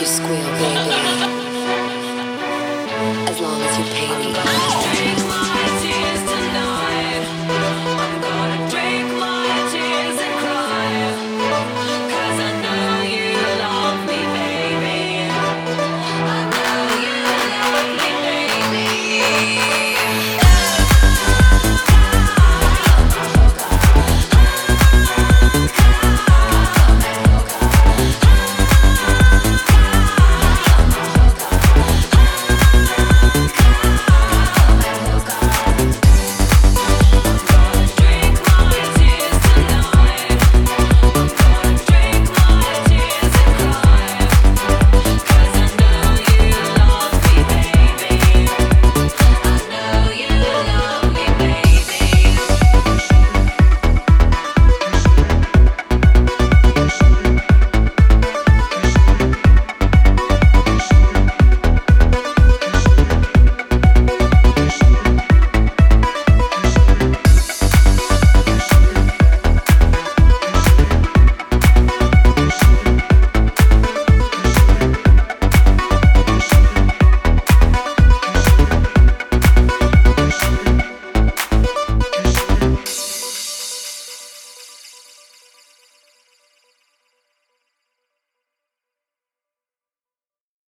you squeal, baby.